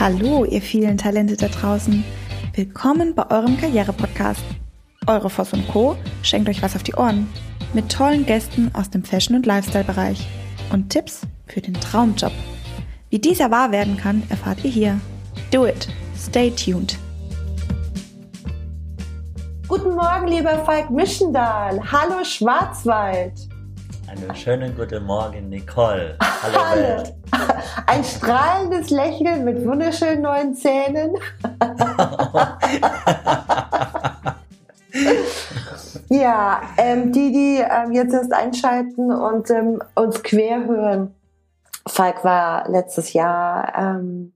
Hallo, ihr vielen Talente da draußen. Willkommen bei eurem Karriere-Podcast. Eure Voss und Co. schenkt euch was auf die Ohren. Mit tollen Gästen aus dem Fashion- und Lifestyle-Bereich. Und Tipps für den Traumjob. Wie dieser wahr werden kann, erfahrt ihr hier. Do it. Stay tuned. Guten Morgen, lieber Falk Mischendahl. Hallo Schwarzwald. Einen schönen guten Morgen, Nicole. Hallo, Hallo. Welt. Ein strahlendes Lächeln mit wunderschönen neuen Zähnen. ja, ähm, die, die ähm, jetzt erst einschalten und ähm, uns quer hören. Falk war letztes Jahr ähm,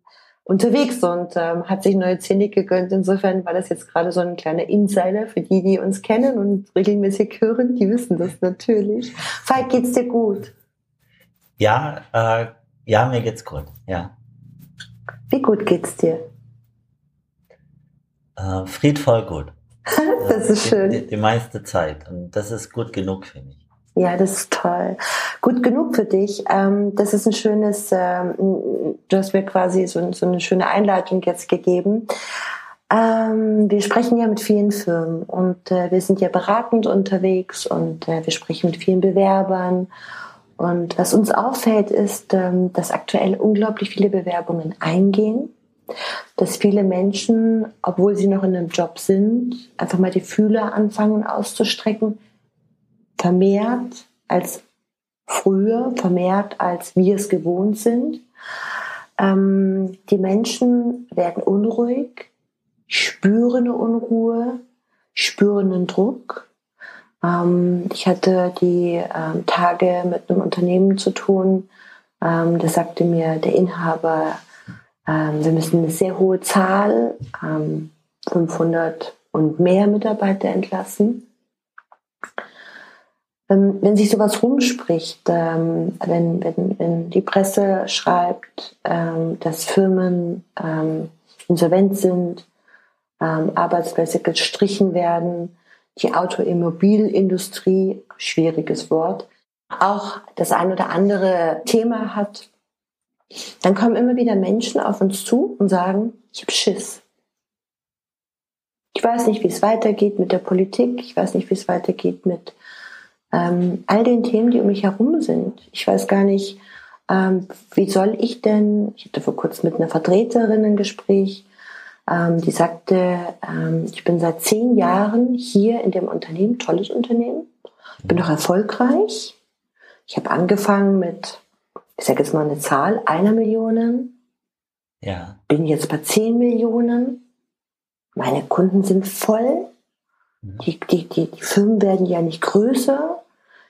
unterwegs und ähm, hat sich neue Zähne gegönnt. Insofern war das jetzt gerade so ein kleiner Insider für die, die uns kennen und regelmäßig hören. Die wissen das natürlich. Falk, geht's dir gut? Ja, äh, ja, mir geht's gut. Ja, Wie gut geht's dir? äh, friedvoll gut. Das ist Die, schön. die, die meiste Zeit und das ist gut genug für mich. Ja, das ist toll. Gut genug für dich. Ähm, das ist ein schönes, ähm, du hast mir quasi so, eine schöne Einleitung jetzt gegeben. Ähm, wir sprechen ja mit vielen Firmen und äh, wir sind ja beratend unterwegs und äh, wir sprechen mit vielen Bewerbern. Und was uns auffällt, ist, dass aktuell unglaublich viele Bewerbungen eingehen, dass viele Menschen, obwohl sie noch in einem Job sind, einfach mal die Fühler anfangen auszustrecken, vermehrt als früher, vermehrt als wir es gewohnt sind. Ähm, die Menschen werden unruhig, spüren eine Unruhe, spüren einen Druck. Ähm, ich hatte die ähm, Tage mit einem Unternehmen zu tun. Ähm, da sagte mir der Inhaber, ähm, wir müssen eine sehr hohe Zahl, ähm, 500 und mehr Mitarbeiter entlassen. Ähm, wenn sich sowas rumspricht, ähm, wenn, wenn, wenn die Presse schreibt, ähm, dass Firmen insolvent sind, Arbeitsplätze gestrichen werden, die Automobilindustrie, schwieriges Wort, auch das ein oder andere Thema hat, dann kommen immer wieder Menschen auf uns zu und sagen, ich habe Schiss. Ich weiß nicht, wie es weitergeht mit der Politik, ich weiß nicht, wie es weitergeht mit ähm, all den Themen, die um mich herum sind. Ich weiß gar nicht, ähm, wie soll ich denn, ich hatte vor kurzem mit einer Vertreterin ein Gespräch, ähm, die sagte, ähm, ich bin seit zehn Jahren hier in dem Unternehmen, tolles Unternehmen, bin doch erfolgreich. Ich habe angefangen mit, ich sage jetzt mal eine Zahl, einer Million, Ja, bin jetzt bei 10 Millionen. Meine Kunden sind voll. Mhm. Die, die, die, die Firmen werden ja nicht größer.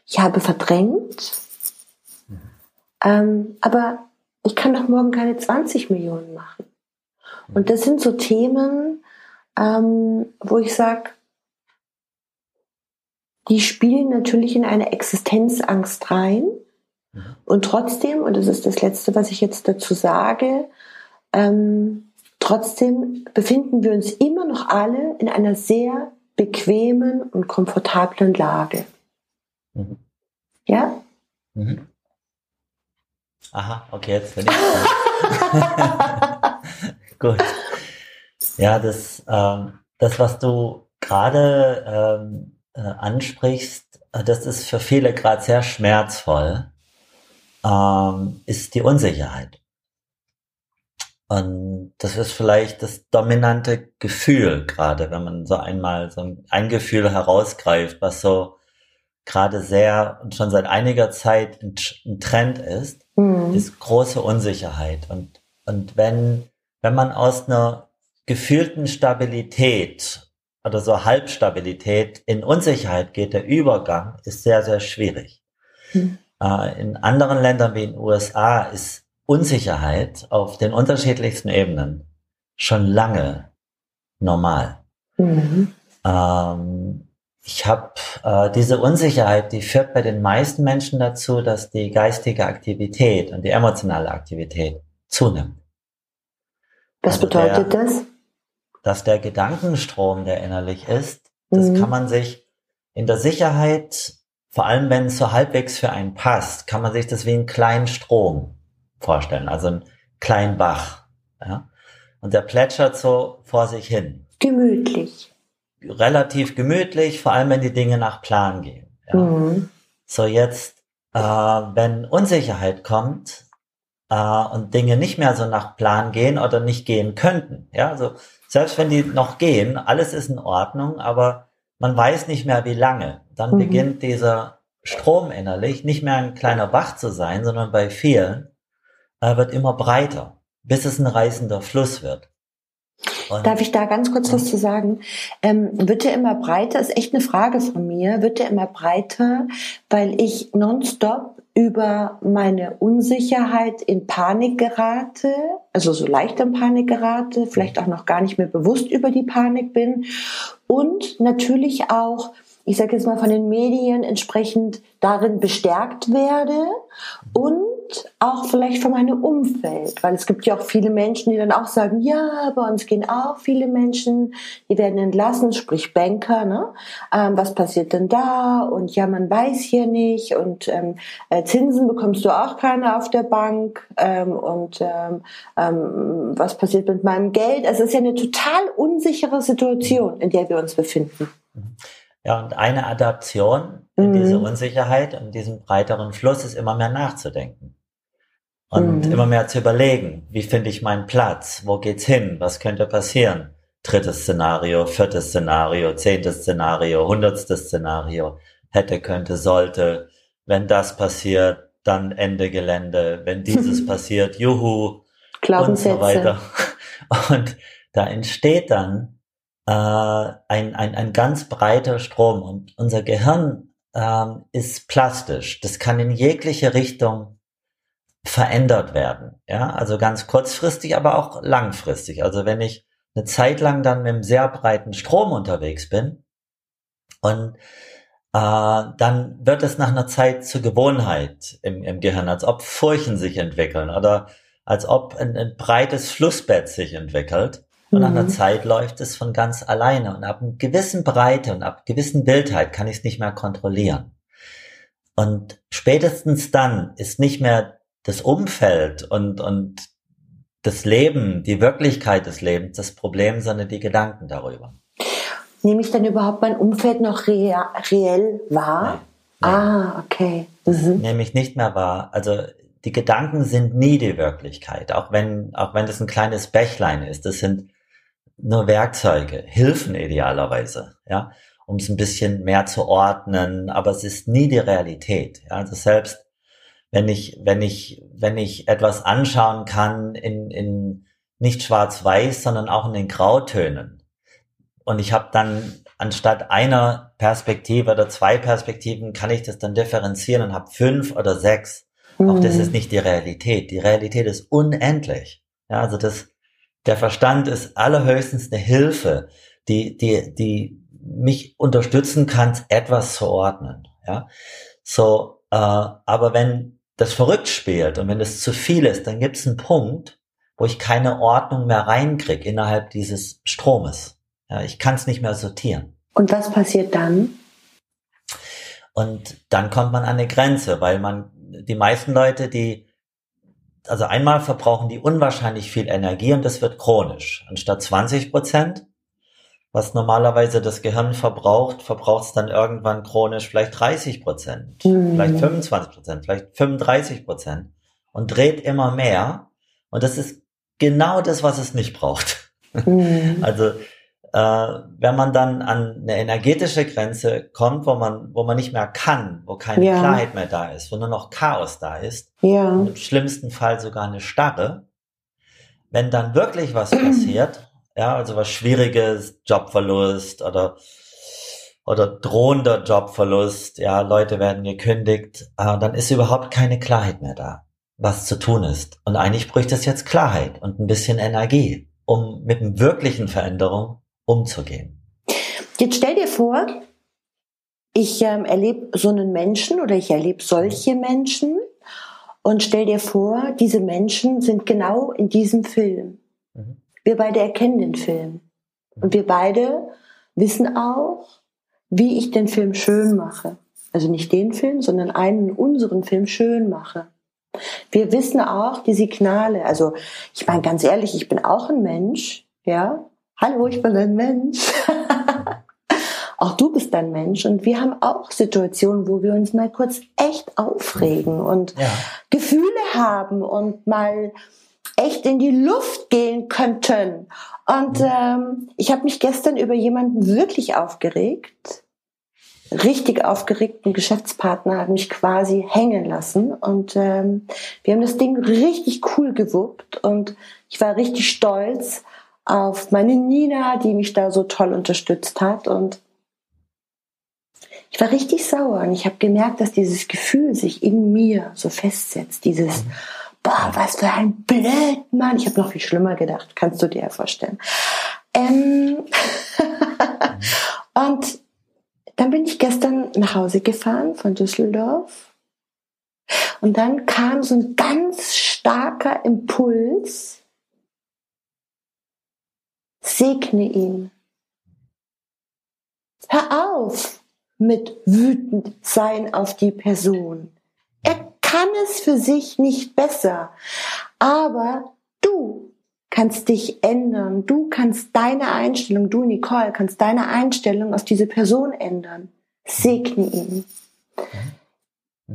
Ich habe verdrängt. Ähm, aber ich kann doch morgen keine 20 Millionen machen. Und das sind so Themen, ähm, wo ich sage, die spielen natürlich in eine Existenzangst rein. Mhm. Und trotzdem, und das ist das Letzte, was ich jetzt dazu sage, ähm, trotzdem befinden wir uns immer noch alle in einer sehr bequemen und komfortablen Lage. Mhm. Ja? Mhm. Aha, okay, jetzt bin ich. Gut. Ja, das, ähm, das, was du gerade ähm, äh, ansprichst, äh, das ist für viele gerade sehr schmerzvoll, ähm, ist die Unsicherheit. Und das ist vielleicht das dominante Gefühl gerade, wenn man so einmal so ein, ein Gefühl herausgreift, was so gerade sehr und schon seit einiger Zeit ein, ein Trend ist, Mhm. ist große Unsicherheit. Und, und wenn, wenn man aus einer gefühlten Stabilität oder so Halbstabilität in Unsicherheit geht, der Übergang ist sehr, sehr schwierig. Mhm. Äh, in anderen Ländern wie in den USA ist Unsicherheit auf den unterschiedlichsten Ebenen schon lange normal. Mhm. Ähm, ich habe äh, diese Unsicherheit, die führt bei den meisten Menschen dazu, dass die geistige Aktivität und die emotionale Aktivität zunimmt. Was Also bedeutet der- das? Dass der Gedankenstrom, der innerlich ist, das Mhm. kann man sich in der Sicherheit, vor allem wenn es so halbwegs für einen passt, kann man sich das wie einen kleinen Strom vorstellen, also einen kleinen Bach. Ja? und der plätschert so vor sich hin. Gemütlich. Relativ gemütlich, vor allem wenn die Dinge nach Plan gehen. Ja. Mhm. So jetzt, äh, wenn Unsicherheit kommt äh, und Dinge nicht mehr so nach Plan gehen oder nicht gehen könnten, ja, also selbst wenn die noch gehen, alles ist in Ordnung, aber man weiß nicht mehr wie lange. Dann mhm. beginnt dieser Strom innerlich nicht mehr ein kleiner Bach zu sein, sondern bei vielen äh, wird immer breiter, bis es ein reißender Fluss wird. Und Darf ich da ganz kurz was zu sagen? Ähm, wird er immer breiter? Ist echt eine Frage von mir. Wird er immer breiter, weil ich nonstop über meine Unsicherheit in Panik gerate, also so leicht in Panik gerate, vielleicht auch noch gar nicht mehr bewusst über die Panik bin und natürlich auch ich sage jetzt mal, von den Medien entsprechend darin bestärkt werde und auch vielleicht von meinem Umfeld, weil es gibt ja auch viele Menschen, die dann auch sagen, ja, bei uns gehen auch viele Menschen, die werden entlassen, sprich Banker, ne? Ähm, was passiert denn da? Und ja, man weiß hier nicht und ähm, äh, Zinsen bekommst du auch keine auf der Bank ähm, und ähm, ähm, was passiert mit meinem Geld? Also es ist ja eine total unsichere Situation, in der wir uns befinden. Ja, und eine Adaption in mhm. diese Unsicherheit und diesem breiteren Fluss ist immer mehr nachzudenken. Und mhm. immer mehr zu überlegen, wie finde ich meinen Platz? Wo geht's hin? Was könnte passieren? Drittes Szenario, viertes Szenario, zehntes Szenario, hundertstes Szenario. Hätte, könnte, sollte. Wenn das passiert, dann Ende Gelände. Wenn dieses passiert, juhu. Und so weiter. Und da entsteht dann äh, ein, ein, ein ganz breiter Strom und unser Gehirn ähm, ist plastisch. Das kann in jegliche Richtung verändert werden. Ja, also ganz kurzfristig, aber auch langfristig. Also wenn ich eine Zeit lang dann mit einem sehr breiten Strom unterwegs bin und äh, dann wird es nach einer Zeit zur Gewohnheit im, im Gehirn, als ob Furchen sich entwickeln oder als ob ein, ein breites Flussbett sich entwickelt. Und nach einer mhm. Zeit läuft es von ganz alleine. Und ab einer gewissen Breite und ab gewissen Bildheit kann ich es nicht mehr kontrollieren. Und spätestens dann ist nicht mehr das Umfeld und, und das Leben, die Wirklichkeit des Lebens das Problem, sondern die Gedanken darüber. Nehme ich dann überhaupt mein Umfeld noch rea reell wahr? Nein. Ah, okay. Mhm. Nehme ich nicht mehr wahr. Also die Gedanken sind nie die Wirklichkeit, auch wenn, auch wenn das ein kleines Bächlein ist. Das sind nur Werkzeuge, Hilfen idealerweise, ja, um es ein bisschen mehr zu ordnen, aber es ist nie die Realität. Ja, also selbst wenn ich, wenn ich, wenn ich etwas anschauen kann in, in nicht schwarz-weiß, sondern auch in den Grautönen. Und ich habe dann anstatt einer Perspektive oder zwei Perspektiven, kann ich das dann differenzieren und habe fünf oder sechs. Mhm. Auch das mhm. ist nicht die Realität. Die Realität ist unendlich. Ja, also das, der Verstand ist allerhöchstens eine Hilfe, die, die, die mich unterstützen kann, etwas zu ordnen. Ja, so, äh, aber wenn das verrückt spielt und wenn es zu viel ist, dann gibt es einen Punkt, wo ich keine Ordnung mehr reinkriege innerhalb dieses Stromes. Ja, ich kann es nicht mehr sortieren. Und was passiert dann? Und dann kommt man an eine Grenze, weil man die meisten Leute, die also einmal verbrauchen die unwahrscheinlich viel Energie und das wird chronisch. Anstatt 20 Prozent, was normalerweise das Gehirn verbraucht, verbraucht es dann irgendwann chronisch vielleicht 30 Prozent, mhm. vielleicht 25 Prozent, vielleicht 35 Prozent und dreht immer mehr. Und das ist genau das, was es nicht braucht. Mhm. Also äh, wenn man dann an eine energetische Grenze kommt, wo man, wo man nicht mehr kann, wo keine ja. Klarheit mehr da ist, wo nur noch Chaos da ist, ja. im schlimmsten Fall sogar eine Starre, wenn dann wirklich was passiert, ja, also was Schwieriges, Jobverlust oder oder drohender Jobverlust, ja, Leute werden gekündigt, äh, dann ist überhaupt keine Klarheit mehr da, was zu tun ist. Und eigentlich bräuchte es jetzt Klarheit und ein bisschen Energie, um mit einer wirklichen Veränderung umzugehen. Jetzt stell dir vor, ich ähm, erlebe so einen Menschen oder ich erlebe solche Menschen und stell dir vor, diese Menschen sind genau in diesem Film. Wir beide erkennen den Film. Und wir beide wissen auch, wie ich den Film schön mache. Also nicht den Film, sondern einen unseren Film schön mache. Wir wissen auch die Signale. Also ich meine ganz ehrlich, ich bin auch ein Mensch. Ja, hallo, ich bin ein Mensch. auch du bist ein Mensch und wir haben auch Situationen, wo wir uns mal kurz echt aufregen und ja. Gefühle haben und mal echt in die Luft gehen könnten. Und ähm, ich habe mich gestern über jemanden wirklich aufgeregt, richtig aufgeregt. Ein Geschäftspartner hat mich quasi hängen lassen. Und ähm, wir haben das Ding richtig cool gewuppt. Und ich war richtig stolz auf meine Nina, die mich da so toll unterstützt hat. Und ich war richtig sauer. Und ich habe gemerkt, dass dieses Gefühl sich in mir so festsetzt, dieses boah, was für ein Blödmann. Ich habe noch viel schlimmer gedacht, kannst du dir ja vorstellen. Ähm und dann bin ich gestern nach Hause gefahren von Düsseldorf und dann kam so ein ganz starker Impuls, segne ihn. Hör auf mit wütend sein auf die Person. Er kann es für sich nicht besser. Aber du kannst dich ändern. Du kannst deine Einstellung, du Nicole, kannst deine Einstellung auf diese Person ändern. Segne ihn.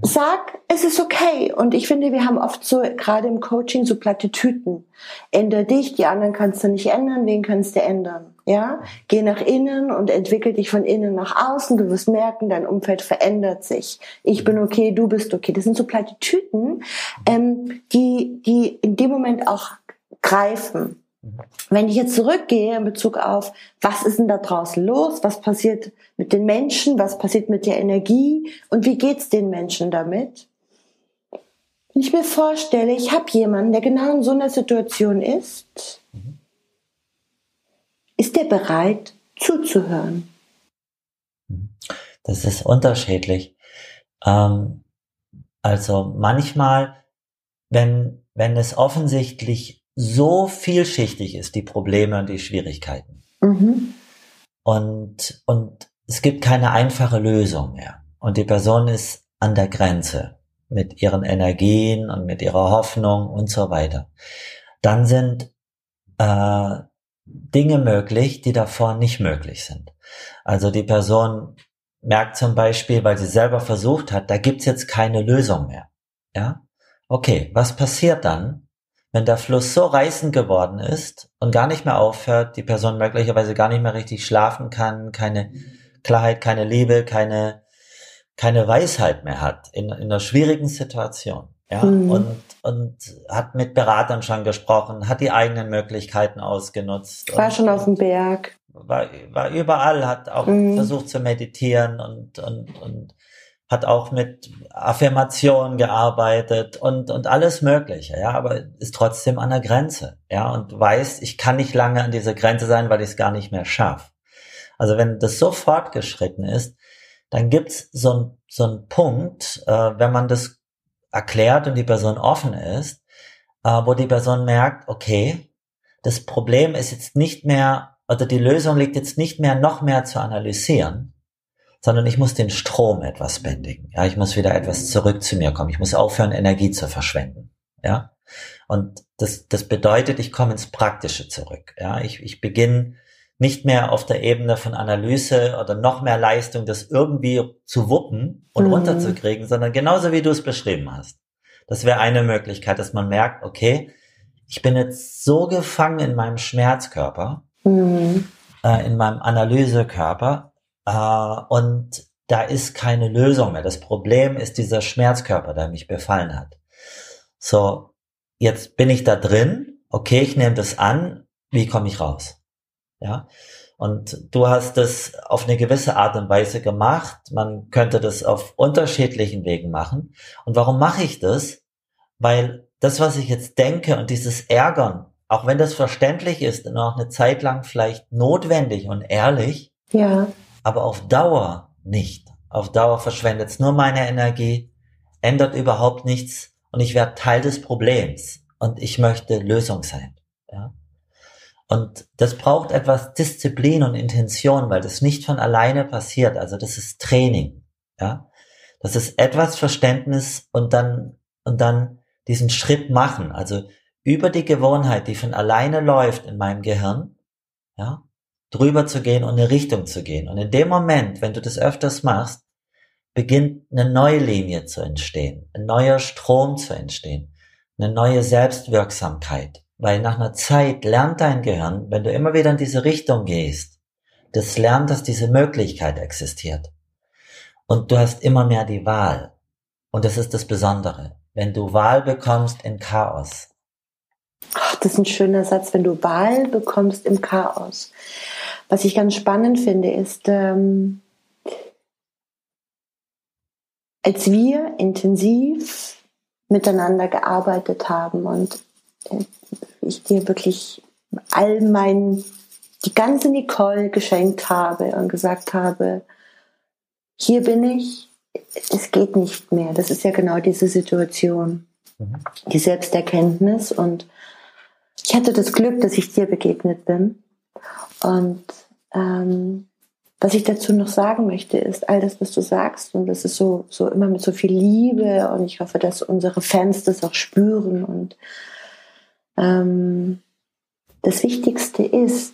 Sag, es ist okay. Und ich finde, wir haben oft so, gerade im Coaching, so Plattitüten. Änder dich, die anderen kannst du nicht ändern, wen kannst du ändern? Ja? Geh nach innen und entwickel dich von innen nach außen. Du wirst merken, dein Umfeld verändert sich. Ich bin okay, du bist okay. Das sind so Plattitüten, ähm, die, die in dem Moment auch greifen. Wenn ich jetzt zurückgehe in Bezug auf, was ist denn da draußen los? Was passiert mit den Menschen? Was passiert mit der Energie? Und wie geht's den Menschen damit? Wenn ich mir vorstelle, ich habe jemanden, der genau in so einer Situation ist, ist der bereit zuzuhören? Das ist unterschiedlich. Ähm, also manchmal, wenn, wenn es offensichtlich so vielschichtig ist, die Probleme und die Schwierigkeiten. Mhm. Und, und es gibt keine einfache Lösung mehr. Und die Person ist an der Grenze mit ihren Energien und mit ihrer Hoffnung und so weiter. Dann sind äh, Dinge möglich, die davor nicht möglich sind. Also die Person merkt zum Beispiel, weil sie selber versucht hat, da gibt's jetzt keine Lösung mehr. Ja? Okay, was passiert dann, wenn der Fluss so reißend geworden ist und gar nicht mehr aufhört, die Person möglicherweise gar nicht mehr richtig schlafen kann, keine Klarheit, keine Liebe, keine, keine Weisheit mehr hat in, in einer schwierigen Situation. Ja, mhm. und, und hat mit Beratern schon gesprochen, hat die eigenen Möglichkeiten ausgenutzt. War schon auf dem Berg. War, war überall, hat auch mhm. versucht zu meditieren und, und, und hat auch mit Affirmationen gearbeitet und, und alles Mögliche, ja, aber ist trotzdem an der Grenze, ja, und weiß, ich kann nicht lange an dieser Grenze sein, weil ich es gar nicht mehr schaffe. Also wenn das so fortgeschritten ist, dann gibt's so ein so ein Punkt, äh, wenn man das erklärt und die Person offen ist, äh, wo die Person merkt, okay, das Problem ist jetzt nicht mehr, oder die Lösung liegt jetzt nicht mehr noch mehr zu analysieren, sondern ich muss den Strom etwas bändigen. Ja, ich muss wieder etwas zurück zu mir kommen. Ich muss aufhören, Energie zu verschwenden. Ja, und das, das bedeutet, ich komme ins Praktische zurück. Ja, ich, ich beginne nicht mehr auf der Ebene von Analyse oder noch mehr Leistung, das irgendwie zu wuppen und mhm. runterzukriegen, sondern genauso wie du es beschrieben hast. Das wäre eine Möglichkeit, dass man merkt, okay, ich bin jetzt so gefangen in meinem Schmerzkörper, mhm. äh, in meinem Analysekörper, äh, und da ist keine Lösung mehr. Das Problem ist dieser Schmerzkörper, der mich befallen hat. So, jetzt bin ich da drin. Okay, ich nehme das an. Wie komme ich raus? Ja. Und du hast das auf eine gewisse Art und Weise gemacht. Man könnte das auf unterschiedlichen Wegen machen. Und warum mache ich das? Weil das, was ich jetzt denke und dieses Ärgern, auch wenn das verständlich ist und auch eine Zeit lang vielleicht notwendig und ehrlich, ja aber auf Dauer nicht. Auf Dauer verschwendet es nur meine Energie, ändert überhaupt nichts und ich werde Teil des Problems und ich möchte Lösung sein. Ja? Und das braucht etwas Disziplin und Intention, weil das nicht von alleine passiert. Also das ist Training. Ja? Das ist etwas Verständnis und dann, und dann diesen Schritt machen, also über die Gewohnheit, die von alleine läuft in meinem Gehirn, ja, drüber zu gehen und eine Richtung zu gehen. Und in dem Moment, wenn du das öfters machst, beginnt eine neue Linie zu entstehen, ein neuer Strom zu entstehen, eine neue Selbstwirksamkeit. Weil nach einer Zeit lernt dein Gehirn, wenn du immer wieder in diese Richtung gehst, das lernt, dass diese Möglichkeit existiert. Und du hast immer mehr die Wahl. Und das ist das Besondere. Wenn du Wahl bekommst in Chaos. Ach, das ist ein schöner Satz, wenn du Wahl bekommst im Chaos. Was ich ganz spannend finde, ist, ähm, als wir intensiv miteinander gearbeitet haben und äh, ich dir wirklich all mein, die ganze Nicole geschenkt habe und gesagt habe, hier bin ich, es geht nicht mehr. Das ist ja genau diese Situation. Mhm. Die Selbsterkenntnis und ich hatte das Glück, dass ich dir begegnet bin. Und ähm, was ich dazu noch sagen möchte, ist all das, was du sagst, und das ist so, so immer mit so viel Liebe, und ich hoffe, dass unsere Fans das auch spüren. Und ähm, das Wichtigste ist,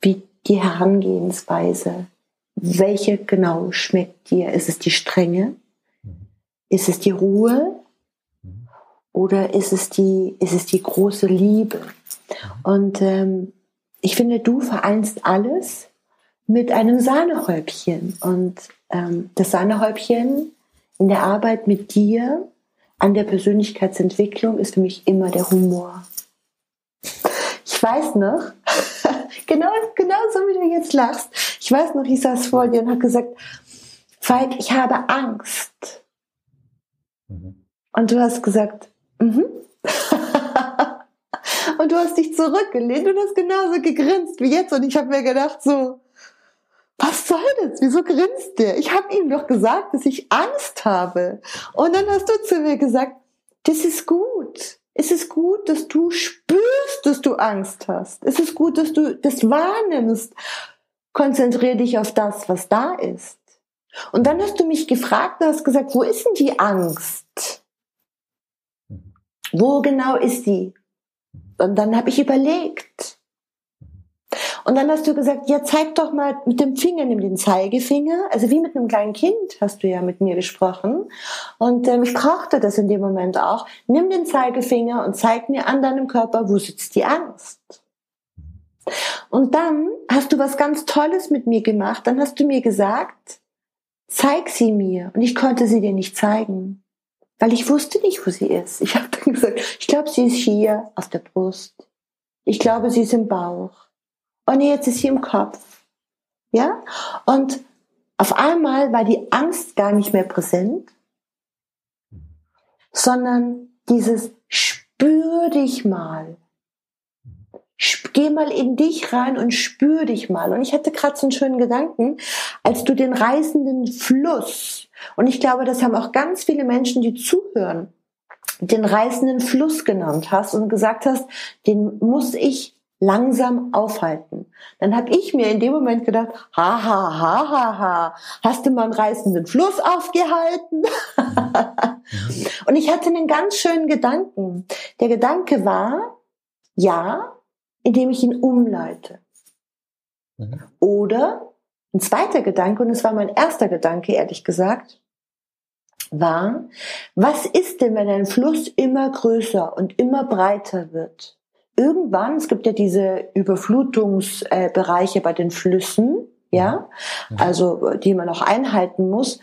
wie die Herangehensweise, welche genau schmeckt dir? Ist es die Strenge? Ist es die Ruhe? Oder ist es die, ist es die große Liebe? Und ähm, ich finde, du vereinst alles mit einem Sahnehäubchen. Und ähm, das Sahnehäubchen in der Arbeit mit dir an der Persönlichkeitsentwicklung ist für mich immer der Humor. Ich weiß noch, genau, genau so wie du jetzt lachst. Ich weiß noch, ich saß vor dir und habe gesagt, Falk, ich habe Angst. Mhm. Und du hast gesagt, mhm. und du hast dich zurückgelehnt und hast genauso gegrinst wie jetzt. Und ich habe mir gedacht, so, was soll das? Wieso grinst der? Ich habe ihm doch gesagt, dass ich Angst habe. Und dann hast du zu mir gesagt, das ist gut. Es ist gut, dass du spürst, dass du Angst hast. Es ist gut, dass du das wahrnimmst. Konzentriere dich auf das, was da ist. Und dann hast du mich gefragt und hast gesagt, wo ist denn die Angst? Wo genau ist die? Und dann habe ich überlegt. Und dann hast du gesagt, ja, zeig doch mal mit dem Finger, nimm den Zeigefinger. Also wie mit einem kleinen Kind hast du ja mit mir gesprochen. Und ähm, ich brauchte das in dem Moment auch. Nimm den Zeigefinger und zeig mir an deinem Körper, wo sitzt die Angst. Und dann hast du was ganz Tolles mit mir gemacht. Dann hast du mir gesagt, zeig sie mir. Und ich konnte sie dir nicht zeigen, weil ich wusste nicht, wo sie ist. Ich habe dann gesagt, ich glaube, sie ist hier auf der Brust. Ich glaube, sie ist im Bauch und jetzt ist sie im Kopf. Ja? Und auf einmal war die Angst gar nicht mehr präsent, sondern dieses spür dich mal. Geh mal in dich rein und spür dich mal. Und ich hatte gerade so einen schönen Gedanken, als du den reißenden Fluss, und ich glaube, das haben auch ganz viele Menschen, die zuhören, den reißenden Fluss genannt hast und gesagt hast, den muss ich langsam aufhalten. Dann habe ich mir in dem Moment gedacht, ha ha ha ha ha, hast du mal einen reißenden Fluss aufgehalten? und ich hatte einen ganz schönen Gedanken. Der Gedanke war, ja, indem ich ihn umleite. Mhm. Oder ein zweiter Gedanke, und es war mein erster Gedanke, ehrlich gesagt, war, was ist denn, wenn ein Fluss immer größer und immer breiter wird? Irgendwann, es gibt ja diese Überflutungsbereiche bei den Flüssen, ja, mhm. also die man auch einhalten muss.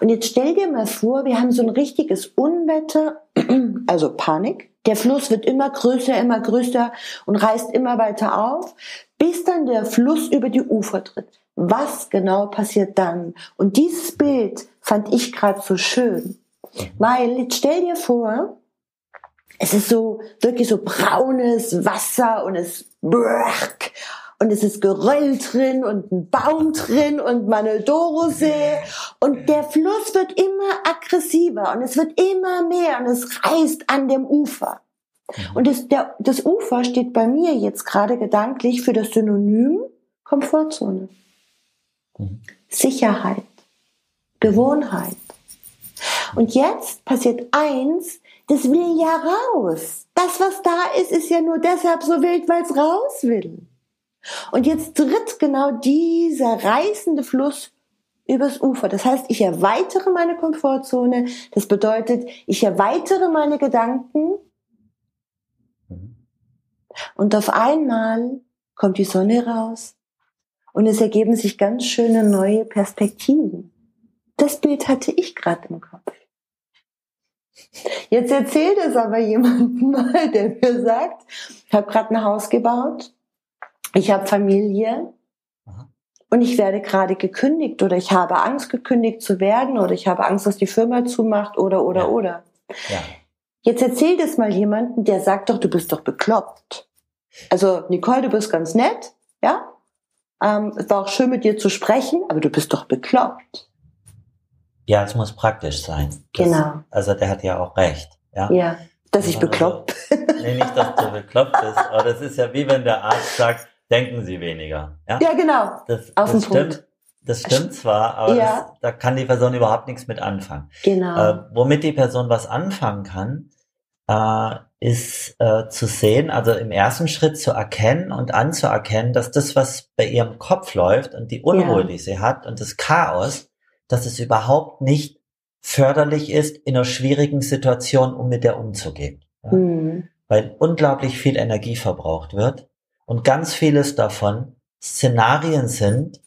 Und jetzt stell dir mal vor, wir haben so ein richtiges Unwetter, also Panik. Der Fluss wird immer größer, immer größer und reißt immer weiter auf, bis dann der Fluss über die Ufer tritt. Was genau passiert dann? Und dieses Bild fand ich gerade so schön, mhm. weil jetzt stell dir vor, es ist so wirklich so braunes Wasser und es und es ist Geröll drin und ein Baum drin und Manedoro-See und der Fluss wird immer aggressiver und es wird immer mehr und es reißt an dem Ufer. Mhm. Und das, der, das Ufer steht bei mir jetzt gerade gedanklich für das Synonym Komfortzone. Mhm. Sicherheit, Gewohnheit. Und jetzt passiert eins, das will ja raus. Das, was da ist, ist ja nur deshalb so wild, weil es raus will. Und jetzt tritt genau dieser reißende Fluss übers Ufer. Das heißt, ich erweitere meine Komfortzone. Das bedeutet, ich erweitere meine Gedanken. Und auf einmal kommt die Sonne raus und es ergeben sich ganz schöne neue Perspektiven. Das Bild hatte ich gerade im Kopf. Jetzt erzählt es aber jemandem mal, der mir sagt, ich habe gerade ein Haus gebaut, ich habe Familie und ich werde gerade gekündigt oder ich habe Angst, gekündigt zu werden oder ich habe Angst, dass die Firma zumacht oder oder ja. oder. Ja. Jetzt erzählt es mal jemanden, der sagt doch, du bist doch bekloppt. Also Nicole, du bist ganz nett, ja. Ähm, es war auch schön mit dir zu sprechen, aber du bist doch bekloppt. Ja, es muss praktisch sein. Das, genau. Also der hat ja auch recht. Ja, ja dass ich also, bekloppt bin. nee, nicht, dass du bekloppt bist, aber das ist ja wie wenn der Arzt sagt, denken Sie weniger. Ja, ja genau. Das, Auf das stimmt. Punkt. Das stimmt zwar, aber ja. das, da kann die Person überhaupt nichts mit anfangen. Genau. Äh, womit die Person was anfangen kann, äh, ist äh, zu sehen, also im ersten Schritt zu erkennen und anzuerkennen, dass das, was bei ihrem Kopf läuft und die Unruhe, ja. die sie hat und das Chaos, dass es überhaupt nicht förderlich ist, in einer schwierigen Situation, um mit der umzugehen. Ja? Mhm. Weil unglaublich viel Energie verbraucht wird und ganz vieles davon Szenarien sind,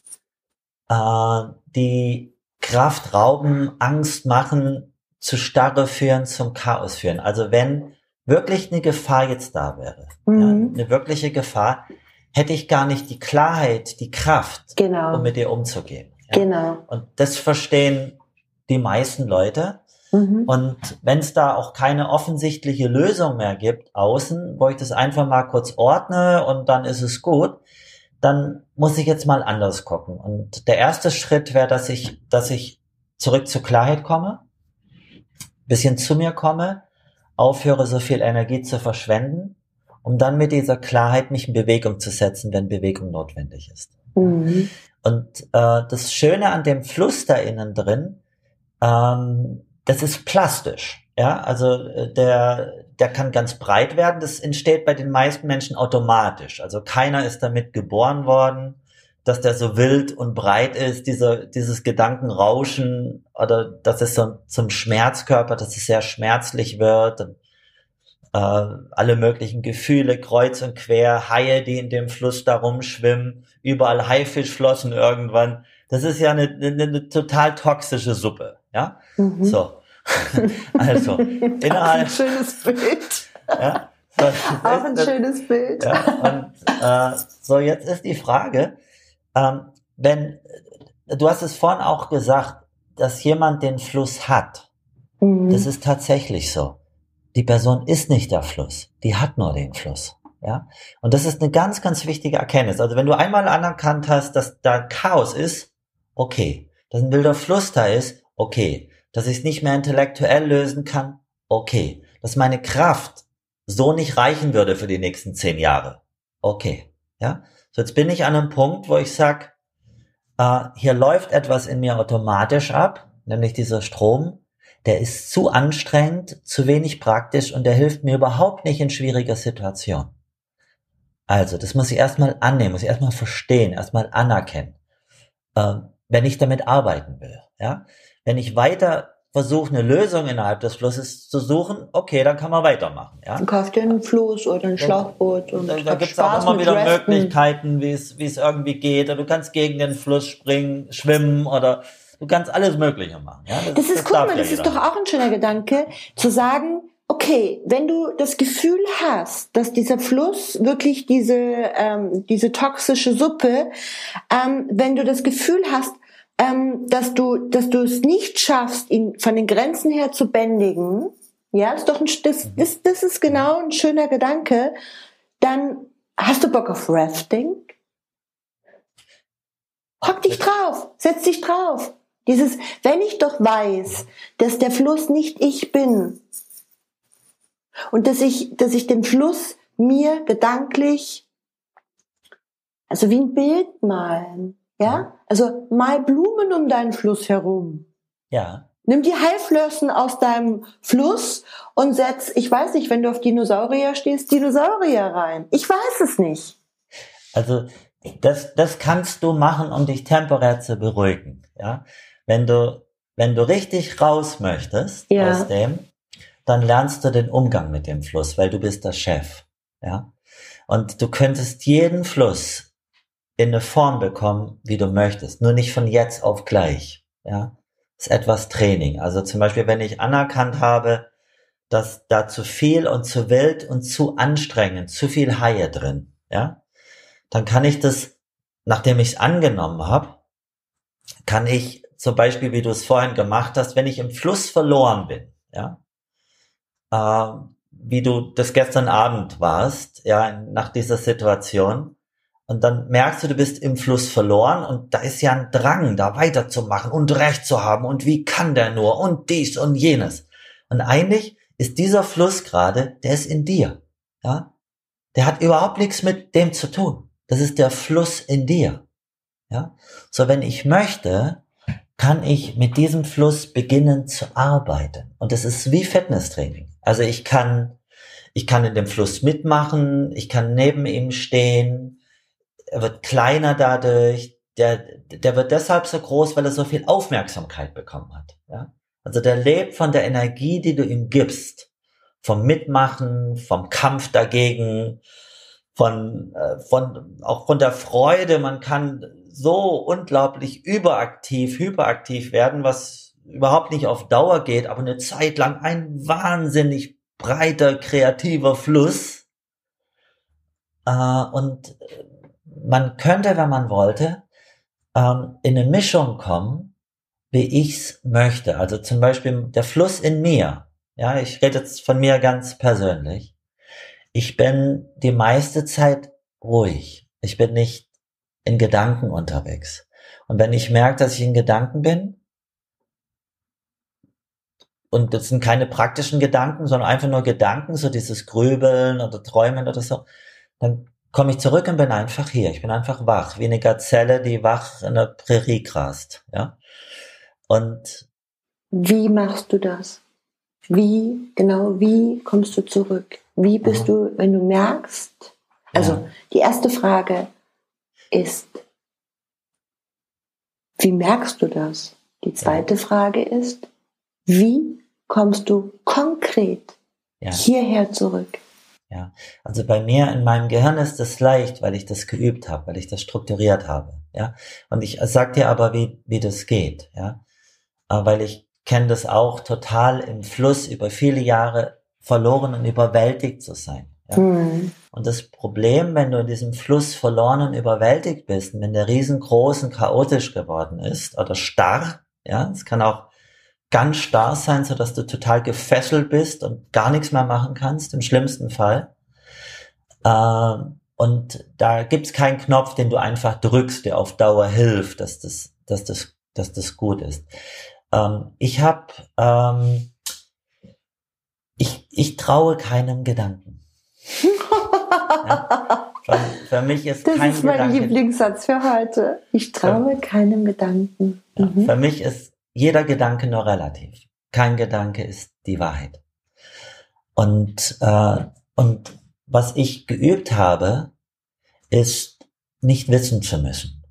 äh, die Kraft rauben, Angst machen, zu Starre führen, zum Chaos führen. Also wenn wirklich eine Gefahr jetzt da wäre, mhm. ja, eine wirkliche Gefahr, hätte ich gar nicht die Klarheit, die Kraft, genau. um mit ihr umzugehen. Ja. Genau. Und das verstehen die meisten Leute. Mhm. Und wenn es da auch keine offensichtliche Lösung mehr gibt außen, wo ich das einfach mal kurz ordne und dann ist es gut, dann muss ich jetzt mal anders gucken. Und der erste Schritt wäre, dass ich, dass ich zurück zur Klarheit komme, bisschen zu mir komme, aufhöre, so viel Energie zu verschwenden, um dann mit dieser Klarheit mich in Bewegung zu setzen, wenn Bewegung notwendig ist. Mhm. Und äh, das Schöne an dem Fluss da innen drin, ähm, das ist plastisch. Ja, also äh, der, der kann ganz breit werden. Das entsteht bei den meisten Menschen automatisch. Also keiner ist damit geboren worden, dass der so wild und breit ist, dieser, dieses Gedankenrauschen oder dass es so zum Schmerzkörper, dass es sehr schmerzlich wird. Und, äh, alle möglichen Gefühle kreuz und quer, Haie, die in dem Fluss da rumschwimmen, überall Haifischflossen irgendwann. Das ist ja eine, eine, eine total toxische Suppe. Ja, mhm. so. also, innerhalb. ein schönes Bild. Ja, so, Auch ein das, schönes Bild. Ja, und, äh, so, jetzt ist die Frage, ähm, wenn, du hast es vorhin auch gesagt, dass jemand den Fluss hat. Mhm. Das ist tatsächlich so. Die Person ist nicht der Fluss, die hat nur den Fluss. Ja, und das ist eine ganz, ganz wichtige Erkenntnis. Also wenn du einmal anerkannt hast, dass da Chaos ist, okay. Dass ein wilder Fluss da ist, okay dass ich es nicht mehr intellektuell lösen kann, okay. Dass meine Kraft so nicht reichen würde für die nächsten zehn Jahre, okay. Ja, so jetzt bin ich an einem Punkt, wo ich sag, äh, hier läuft etwas in mir automatisch ab, nämlich dieser Strom, der ist zu anstrengend, zu wenig praktisch und der hilft mir überhaupt nicht in schwieriger Situation. Also, das muss ich erstmal annehmen, muss ich erstmal verstehen, erstmal anerkennen, äh, wenn ich damit arbeiten will. Ja, wenn ich weiter versuche, eine Lösung innerhalb des Flusses zu suchen, okay, dann kann man weitermachen. Ja? Du kaufst dir einen Fluss oder ein Schlauchboot. Und da da gibt es auch immer wieder Resten. Möglichkeiten, wie es wie es irgendwie geht. Oder du kannst gegen den Fluss springen, schwimmen oder du kannst alles Mögliche machen. Ja? Das, das ist, das cool, das ist doch auch ein schöner Gedanke, zu sagen, okay, wenn du das Gefühl hast, dass dieser Fluss wirklich diese, ähm, diese toxische Suppe, ähm, wenn du das Gefühl hast, ähm, dass du, dass du es nicht schaffst, ihn von den Grenzen her zu bändigen, ja, ist doch ein, das, das, das ist genau ein schöner Gedanke. Dann hast du Bock auf Rafting? Hock dich drauf, setz dich drauf. Dieses, wenn ich doch weiß, dass der Fluss nicht ich bin und dass ich, dass ich den Fluss mir gedanklich, also wie ein Bild malen, ja, also mal Blumen um deinen Fluss herum. Ja. Nimm die Heilflossen aus deinem Fluss und setz, ich weiß nicht, wenn du auf Dinosaurier stehst, Dinosaurier rein. Ich weiß es nicht. Also das, das kannst du machen, um dich temporär zu beruhigen. Ja, wenn du wenn du richtig raus möchtest ja. aus dem, dann lernst du den Umgang mit dem Fluss, weil du bist der Chef. Ja, und du könntest jeden Fluss in eine Form bekommen, wie du möchtest, nur nicht von jetzt auf gleich. Ja, ist etwas Training. Also zum Beispiel, wenn ich anerkannt habe, dass da zu viel und zu wild und zu anstrengend, zu viel Haie drin, ja, dann kann ich das, nachdem ich es angenommen habe, kann ich zum Beispiel, wie du es vorhin gemacht hast, wenn ich im Fluss verloren bin, ja, äh, wie du das gestern Abend warst, ja, nach dieser Situation, und dann merkst du, du bist im Fluss verloren und da ist ja ein Drang, da weiterzumachen und Recht zu haben und wie kann der nur und dies und jenes. Und eigentlich ist dieser Fluss gerade, der ist in dir, ja. Der hat überhaupt nichts mit dem zu tun. Das ist der Fluss in dir. Ja? So, wenn ich möchte, kann ich mit diesem Fluss beginnen zu arbeiten. Und das ist wie Fitnesstraining. Also ich kann, ich kann in dem Fluss mitmachen, ich kann neben ihm stehen, er wird kleiner dadurch, der, der wird deshalb so groß, weil er so viel Aufmerksamkeit bekommen hat. Ja? Also der lebt von der Energie, die du ihm gibst. Vom Mitmachen, vom Kampf dagegen, von, äh, von, auch von der Freude. Man kann so unglaublich überaktiv, hyperaktiv werden, was überhaupt nicht auf Dauer geht, aber eine Zeit lang ein wahnsinnig breiter, kreativer Fluss. Äh, und man könnte, wenn man wollte, ähm, in eine Mischung kommen, wie ich's möchte. Also zum Beispiel der Fluss in mir. Ja, ich rede jetzt von mir ganz persönlich. Ich bin die meiste Zeit ruhig. Ich bin nicht in Gedanken unterwegs. Und wenn ich merke, dass ich in Gedanken bin, und das sind keine praktischen Gedanken, sondern einfach nur Gedanken, so dieses Grübeln oder Träumen oder so, dann komme ich zurück und bin einfach hier. Ich bin einfach wach, wie eine Gazelle, die wach in der Prärie grast, ja. Und wie machst du das? Wie, genau, wie kommst du zurück? Wie bist mhm. du, wenn du merkst, also ja. die erste Frage, ist, wie merkst du das? Die zweite Frage ist, wie kommst du konkret ja. hierher zurück? Ja, also bei mir in meinem Gehirn ist es leicht, weil ich das geübt habe, weil ich das strukturiert habe. Ja, und ich sag dir aber, wie, wie das geht. Ja, weil ich kenne das auch total im Fluss über viele Jahre verloren und überwältigt zu sein. Ja? Mhm. Und das Problem, wenn du in diesem Fluss verloren und überwältigt bist, wenn der riesengroß und chaotisch geworden ist oder starr, ja, es kann auch ganz starr sein, so dass du total gefesselt bist und gar nichts mehr machen kannst, im schlimmsten Fall. Ähm, und da gibt's keinen Knopf, den du einfach drückst, der auf Dauer hilft, dass das, dass das, dass das gut ist. Ähm, ich habe, ähm, ich, ich traue keinem Gedanken. Ja. für, für, mich ist das kein ist mein Gedanke, Lieblingssatz für heute. Ich traue für, keinem Gedanken. Mhm. für mich ist jeder Gedanke nur relativ. Kein Gedanke ist die Wahrheit. Und, äh, und was ich geübt habe, ist nicht wissen zu müssen.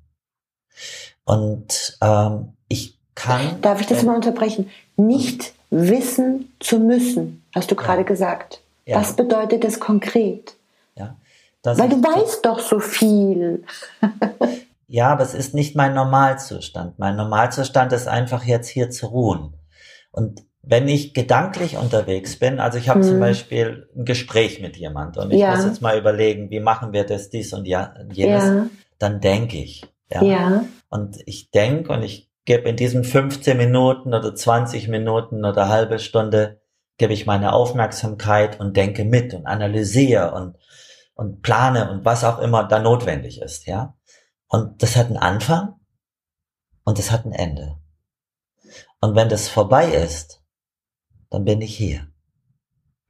Und ähm, ich kann. Darf ich das mal unterbrechen? Nicht wissen zu müssen, hast du gerade gesagt. Ja. Was bedeutet das konkret? Ja. Weil du weißt doch so viel. ja, aber es ist nicht mein Normalzustand. Mein Normalzustand ist einfach jetzt hier zu ruhen. Und wenn ich gedanklich unterwegs bin, also ich habe hm. zum Beispiel ein Gespräch mit jemand und ich ja. muss jetzt mal überlegen, wie machen wir das, dies und ja, jenes, ja. dann denke ich. Ja. ja. Und ich denke und ich gebe in diesen 15 Minuten oder 20 Minuten oder halbe Stunde gebe ich meine Aufmerksamkeit und denke mit und analysiere und, und plane und was auch immer da notwendig ist, ja. Und das hat einen Anfang und das hat ein Ende. Und wenn das vorbei ist, dann bin ich hier.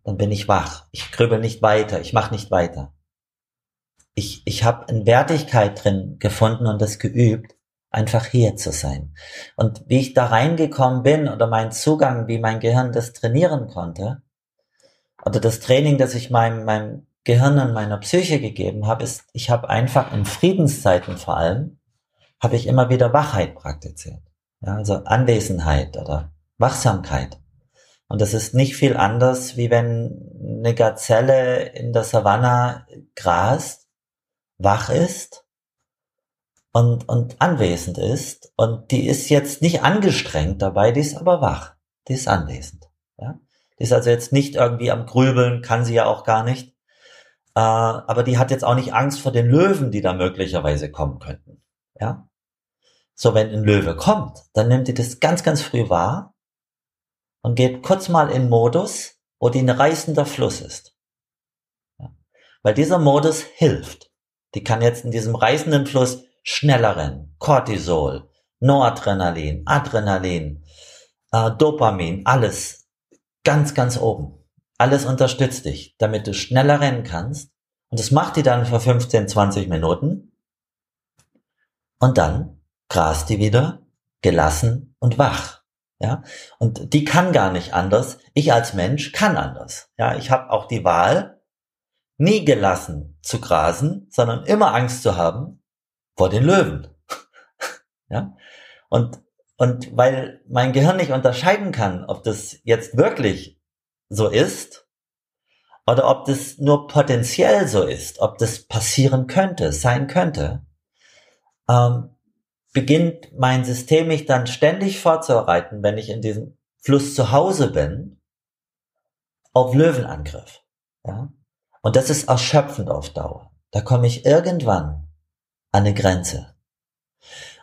Dann bin ich wach. Ich grübel nicht weiter. Ich mache nicht weiter. Ich, ich habe eine Wertigkeit drin gefunden und das geübt, einfach hier zu sein. Und wie ich da reingekommen bin oder mein Zugang, wie mein Gehirn das trainieren konnte, oder das Training, das ich meinem, meinem Gehirn und meiner Psyche gegeben habe, ist, ich habe einfach in Friedenszeiten vor allem, habe ich immer wieder Wachheit praktiziert. Ja, also Anwesenheit oder Wachsamkeit. Und das ist nicht viel anders, wie wenn eine Gazelle in der Savanne grast, wach ist und, und anwesend ist. Und die ist jetzt nicht angestrengt dabei, die ist aber wach. Die ist anwesend. Ja? Die ist also jetzt nicht irgendwie am Grübeln, kann sie ja auch gar nicht. Äh, aber die hat jetzt auch nicht Angst vor den Löwen, die da möglicherweise kommen könnten. Ja? So, wenn ein Löwe kommt, dann nimmt die das ganz, ganz früh wahr und geht kurz mal in Modus, wo die ein reißender Fluss ist. Ja? Weil dieser Modus hilft. Die kann jetzt in diesem reißenden Fluss schneller rennen. Cortisol, Noradrenalin, Adrenalin, äh, Dopamin, alles ganz, ganz oben. Alles unterstützt dich, damit du schneller rennen kannst. Und das macht die dann für 15, 20 Minuten. Und dann grast die wieder gelassen und wach. Ja, und die kann gar nicht anders. Ich als Mensch kann anders. Ja, ich habe auch die Wahl, nie gelassen zu grasen, sondern immer Angst zu haben vor den Löwen. ja, und und weil mein Gehirn nicht unterscheiden kann, ob das jetzt wirklich so ist oder ob das nur potenziell so ist, ob das passieren könnte, sein könnte, ähm, beginnt mein System mich dann ständig vorzubereiten, wenn ich in diesem Fluss zu Hause bin, auf Löwenangriff. Ja? Und das ist erschöpfend auf Dauer. Da komme ich irgendwann an eine Grenze.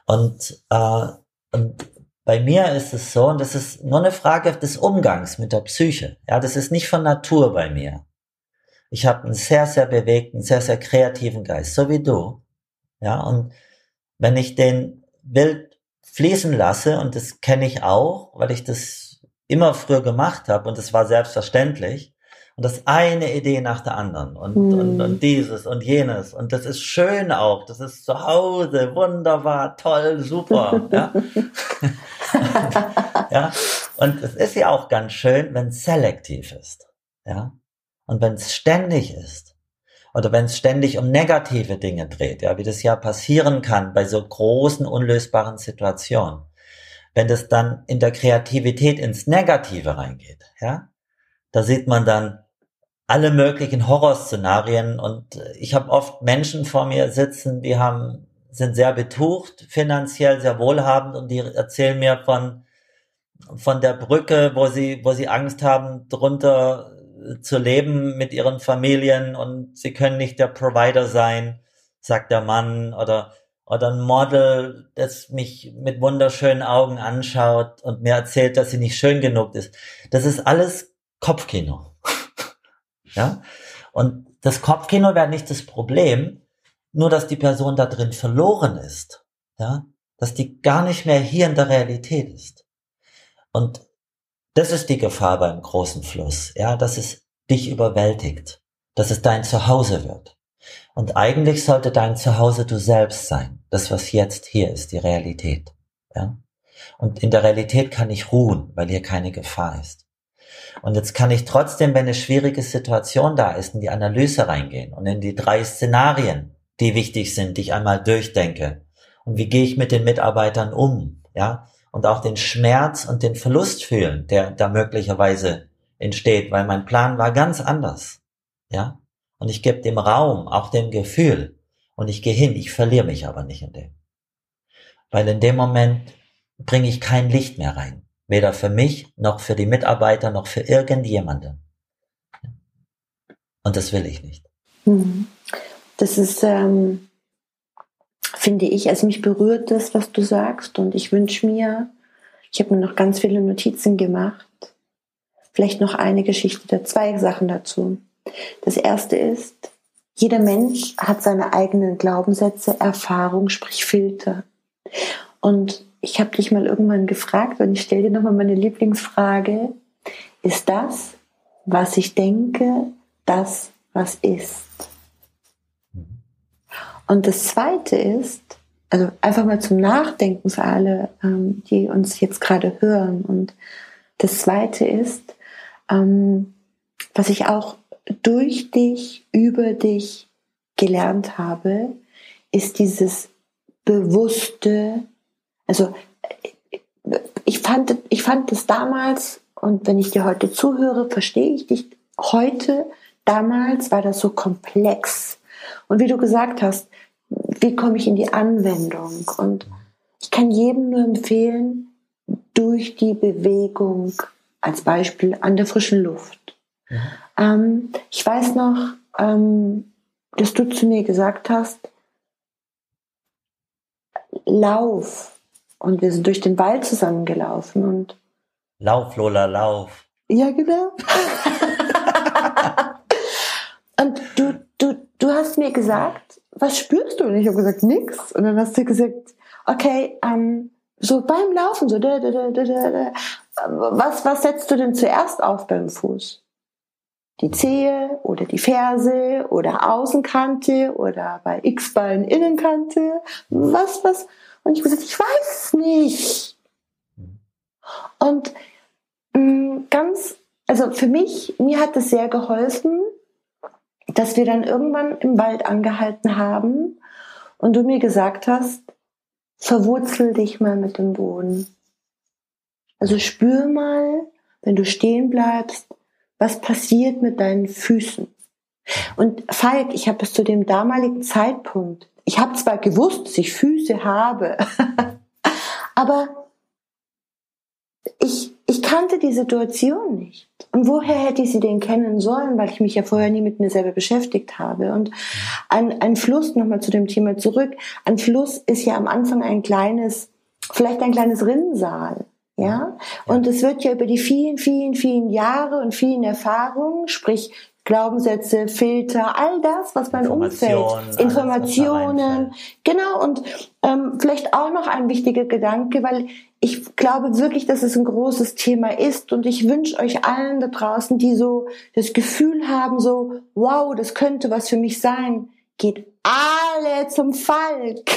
Und, äh, und bei mir ist es so, und das ist nur eine Frage des Umgangs mit der Psyche. Ja, das ist nicht von Natur bei mir. Ich habe einen sehr, sehr bewegten, sehr, sehr kreativen Geist, so wie du. Ja, und wenn ich den wild fließen lasse, und das kenne ich auch, weil ich das immer früher gemacht habe und es war selbstverständlich, und das eine Idee nach der anderen. Und, mhm. und, und dieses und jenes. Und das ist schön auch, das ist zu Hause, wunderbar, toll, super, ja. ja, und es ist ja auch ganz schön, wenn es selektiv ist, ja, und wenn es ständig ist. Oder wenn es ständig um negative Dinge dreht, ja, wie das ja passieren kann bei so großen, unlösbaren Situationen. Wenn das dann in der Kreativität ins Negative reingeht, ja, da sieht man dann alle möglichen Horrorszenarien und ich habe oft Menschen vor mir sitzen, die haben sind sehr betucht, finanziell sehr wohlhabend und die erzählen mir von von der Brücke, wo sie wo sie Angst haben, drunter zu leben mit ihren Familien und sie können nicht der Provider sein, sagt der Mann oder oder ein Model, das mich mit wunderschönen Augen anschaut und mir erzählt, dass sie nicht schön genug ist. Das ist alles Kopfkino. Ja? Und das Kopfkino wäre nicht das Problem, nur dass die Person da drin verloren ist. Ja? Dass die gar nicht mehr hier in der Realität ist. Und das ist die Gefahr beim großen Fluss, ja, dass es dich überwältigt, dass es dein Zuhause wird. Und eigentlich sollte dein Zuhause du selbst sein, das was jetzt hier ist, die Realität, ja. Und in der Realität kann ich ruhen, weil hier keine Gefahr ist. Und jetzt kann ich trotzdem, wenn eine schwierige Situation da ist, in die Analyse reingehen und in die drei Szenarien, die wichtig sind, die ich einmal durchdenke. Und wie gehe ich mit den Mitarbeitern um, ja? und auch den Schmerz und den Verlust fühlen, der da möglicherweise entsteht, weil mein Plan war ganz anders. Ja? Und ich gebe dem Raum, auch dem Gefühl, und ich gehe hin, ich verliere mich aber nicht in dem. Weil in dem Moment bringe ich kein Licht mehr rein. Weder für mich, noch für die Mitarbeiter, noch für irgendjemanden. Und das will ich nicht. Mhm. Das ist, ähm, finde ich, also mich berührt das, was du sagst. Und ich wünsche mir, ich habe mir noch ganz viele Notizen gemacht. Vielleicht noch eine Geschichte zwei Sachen dazu. Das erste ist, jeder Mensch hat seine eigenen Glaubenssätze, Erfahrungen, sprich Filter. Und ich habe dich mal irgendwann gefragt und ich stelle dir nochmal meine Lieblingsfrage. Ist das, was ich denke, das, was ist? Und das Zweite ist, also einfach mal zum Nachdenken für alle, ähm, die uns jetzt gerade hören. Und das Zweite ist, ähm, was ich auch durch dich, über dich gelernt habe, ist dieses bewusste, also ich fand, ich fand es damals, und wenn ich dir heute zuhöre, verstehe ich dich heute, damals war das so komplex. Und wie du gesagt hast, wie komme ich in die Anwendung? Und ich kann jedem nur empfehlen, durch die Bewegung, als Beispiel an der frischen Luft. Mhm. Ähm, ich weiß noch, ähm, dass du zu mir gesagt hast, lauf. Und wir sind durch den Wald zusammengelaufen und Lauf, Lola, lauf. Ja, genau. und du, du, du hast mir gesagt, was spürst du? Und ich habe gesagt, nix. Und dann hast du gesagt, okay, ähm, so beim Laufen, so, da, da, da, da, da, was, was setzt du denn zuerst auf beim Fuß? Die Zehe oder die Ferse oder Außenkante oder bei X-Ballen Innenkante? Was, was? Und ich gesagt, ich weiß nicht. Und mh, mm, ganz, also für mich, mir hat es sehr geholfen, dass wir dann irgendwann im Wald angehalten haben und du mir gesagt hast, verwurzel dich mal mit dem Boden. Also spür mal, wenn du stehen bleibst, was passiert mit deinen Füßen. Und Falk, ich habe es zu dem damaligen Zeitpunkt, ich habe zwar gewusst, dass ich Füße habe, aber ich, ich kannte die Situation nicht. Und woher hätte ich sie denn kennen sollen, weil ich mich ja vorher nie mit mir selber beschäftigt habe. Und ein, ein Fluss, nochmal zu dem Thema zurück, ein Fluss ist ja am Anfang ein kleines, vielleicht ein kleines Rinnsal. Ja? Und es wird ja über die vielen, vielen, vielen Jahre und vielen Erfahrungen, sprich Glaubenssätze, Filter, all das, was mein Umfeld, Informationen, genau. Und ähm, vielleicht auch noch ein wichtiger Gedanke, weil ich glaube wirklich, dass es ein großes Thema ist und ich wünsche euch allen da draußen, die so das Gefühl haben, so, wow, das könnte was für mich sein, geht alle zum Falk,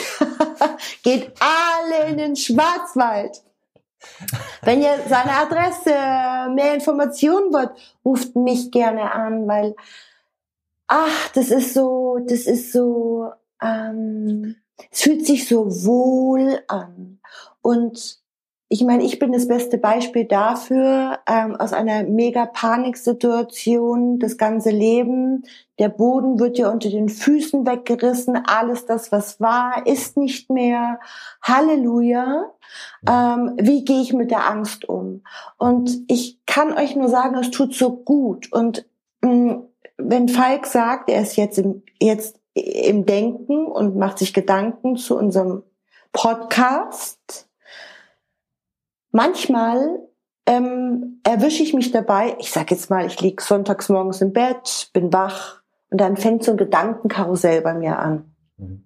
geht alle in den Schwarzwald. Wenn ihr seine Adresse, mehr Informationen wollt, ruft mich gerne an, weil, ach, das ist so, das ist so, ähm, es fühlt sich so wohl an. Und ich meine, ich bin das beste Beispiel dafür, ähm, aus einer mega Paniksituation, das ganze Leben, der Boden wird ja unter den Füßen weggerissen, alles das, was war, ist nicht mehr. Halleluja. Ähm, wie gehe ich mit der Angst um? Und ich kann euch nur sagen, es tut so gut. Und mh, mm, wenn Falk sagt, er ist jetzt im, jetzt im Denken und macht sich Gedanken zu unserem Podcast, manchmal ähm, erwische ich mich dabei, ich sag jetzt mal, ich lieg sonntags morgens im Bett, bin wach und dann fängt so ein Gedankenkarussell bei mir an. Mhm.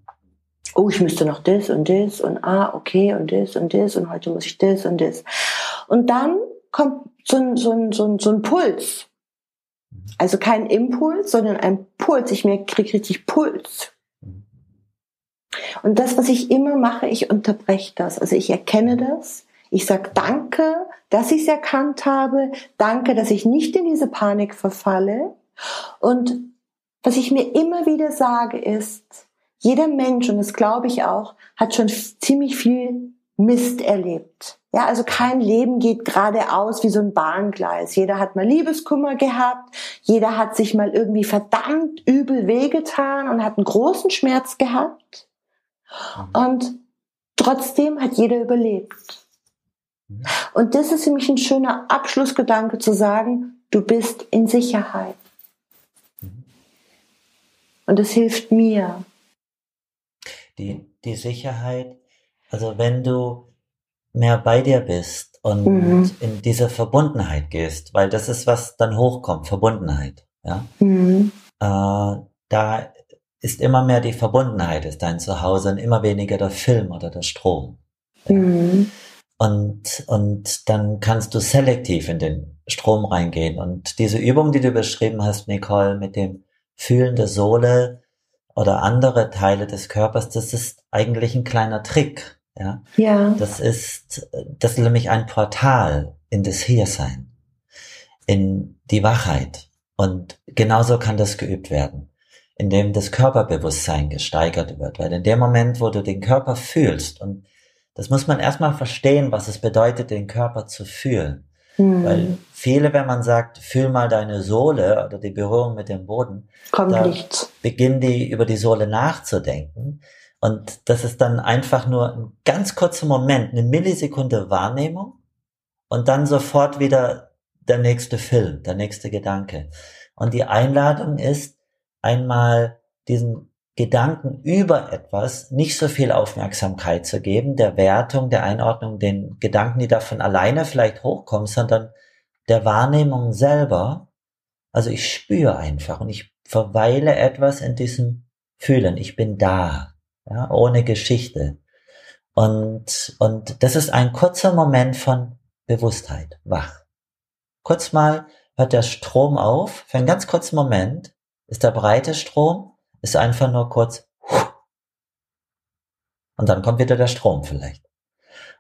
Oh, ich müsste noch das und das und ah, okay und das und das und heute muss ich das und das. Und dann kommt so ein, so ein, so ein, so ein Puls. Mhm. Also kein Impuls, sondern ein Puls. Ich mir krieg richtig Puls. Mhm. Und das, was ich immer mache, ich unterbreche das. Also ich erkenne das, ich sage danke, dass ich es erkannt habe. Danke, dass ich nicht in diese Panik verfalle. Und was ich mir immer wieder sage ist, jeder Mensch, und das glaube ich auch, hat schon ziemlich viel Mist erlebt. Ja, also kein Leben geht geradeaus wie so ein Bahngleis. Jeder hat mal Liebeskummer gehabt, jeder hat sich mal irgendwie verdammt übel wehgetan und hat einen großen Schmerz gehabt. Mhm. Und trotzdem hat jeder überlebt. Und das ist für mich ein schöner Abschlussgedanke zu sagen, du bist in Sicherheit. Und es hilft mir. Die, die Sicherheit, also wenn du mehr bei dir bist und mhm. in diese Verbundenheit gehst, weil das ist, was dann hochkommt, Verbundenheit. Ja? Mhm. Äh, da ist immer mehr die Verbundenheit, ist dein Zuhause und immer weniger der Film oder der Strom. Mhm. Und, und dann kannst du selektiv in den Strom reingehen. Und diese Übung, die du beschrieben hast, Nicole, mit dem Fühlen der Sohle, oder andere Teile des Körpers, das ist eigentlich ein kleiner Trick. Ja. ja. Das ist, das ist nämlich ein Portal in das Hiersein, in die Wachheit. Und genauso kann das geübt werden, indem das Körperbewusstsein gesteigert wird. Weil in dem Moment, wo du den Körper fühlst, und das muss man erstmal verstehen, was es bedeutet, den Körper zu fühlen. Mhm. Weil viele, wenn man sagt, fühl mal deine Sohle oder die Berührung mit dem Boden, kommt nichts. Beginnen die über die Sohle nachzudenken. Und das ist dann einfach nur ein ganz kurzer Moment, eine Millisekunde Wahrnehmung und dann sofort wieder der nächste Film, der nächste Gedanke. Und die Einladung ist, einmal diesen Gedanken über etwas nicht so viel Aufmerksamkeit zu geben, der Wertung, der Einordnung, den Gedanken, die davon alleine vielleicht hochkommen, sondern der Wahrnehmung selber. Also ich spüre einfach und ich verweile etwas in diesem Fühlen. Ich bin da, ja, ohne Geschichte. Und, und das ist ein kurzer Moment von Bewusstheit, wach. Kurz mal hört der Strom auf, für einen ganz kurzen Moment ist der breite Strom, ist einfach nur kurz und dann kommt wieder der Strom vielleicht.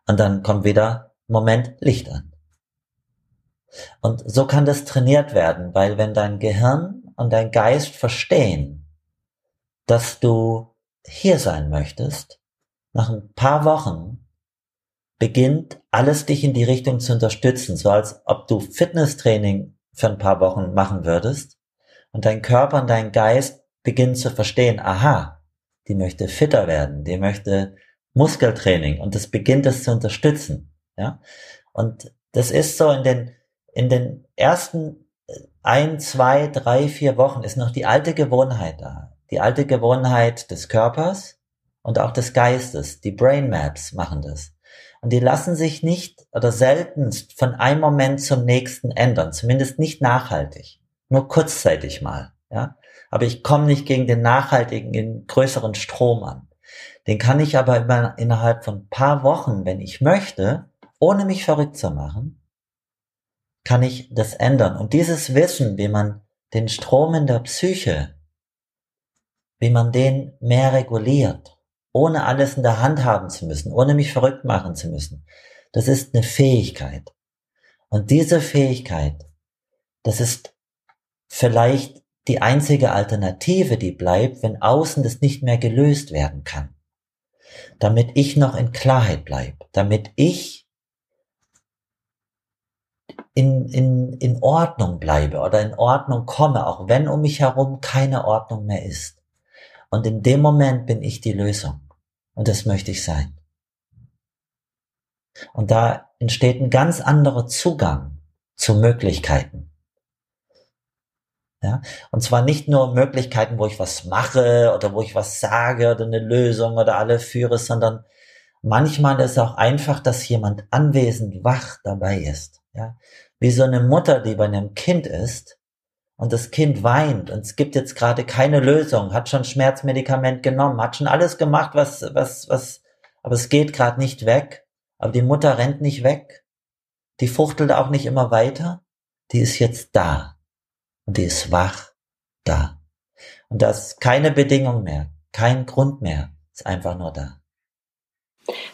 Und dann kommt wieder Moment Licht an. Und so kann das trainiert werden, weil wenn dein Gehirn und dein Geist verstehen, dass du hier sein möchtest, nach ein paar Wochen beginnt alles dich in die Richtung zu unterstützen, so als ob du Fitnesstraining für ein paar Wochen machen würdest und dein Körper und dein Geist beginnen zu verstehen, aha, die möchte fitter werden, die möchte Muskeltraining und das beginnt es zu unterstützen, ja. Und das ist so in den, in den ersten ein, zwei, drei, vier Wochen ist noch die alte Gewohnheit da. Die alte Gewohnheit des Körpers und auch des Geistes. Die Brain Maps machen das. Und die lassen sich nicht oder seltenst von einem Moment zum nächsten ändern. Zumindest nicht nachhaltig. Nur kurzzeitig mal. Ja? Aber ich komme nicht gegen den nachhaltigen, den größeren Strom an. Den kann ich aber immer innerhalb von paar Wochen, wenn ich möchte, ohne mich verrückt zu machen, kann ich das ändern. Und dieses Wissen, wie man den Strom in der Psyche, wie man den mehr reguliert, ohne alles in der Hand haben zu müssen, ohne mich verrückt machen zu müssen, das ist eine Fähigkeit. Und diese Fähigkeit, das ist vielleicht die einzige Alternative, die bleibt, wenn außen das nicht mehr gelöst werden kann. Damit ich noch in Klarheit bleibe, damit ich in, in, in Ordnung bleibe oder in Ordnung komme, auch wenn um mich herum keine Ordnung mehr ist. Und in dem Moment bin ich die Lösung. Und das möchte ich sein. Und da entsteht ein ganz anderer Zugang zu Möglichkeiten. Ja, und zwar nicht nur Möglichkeiten, wo ich was mache oder wo ich was sage oder eine Lösung oder alle führe, sondern manchmal ist auch einfach, dass jemand anwesend wach dabei ist. Ja, wie so eine Mutter, die bei einem Kind ist und das Kind weint und es gibt jetzt gerade keine Lösung, hat schon Schmerzmedikament genommen, hat schon alles gemacht, was, was, was, aber es geht gerade nicht weg. Aber die Mutter rennt nicht weg. Die fuchtelt auch nicht immer weiter. Die ist jetzt da. Und die ist wach da. Und da ist keine Bedingung mehr, kein Grund mehr, ist einfach nur da.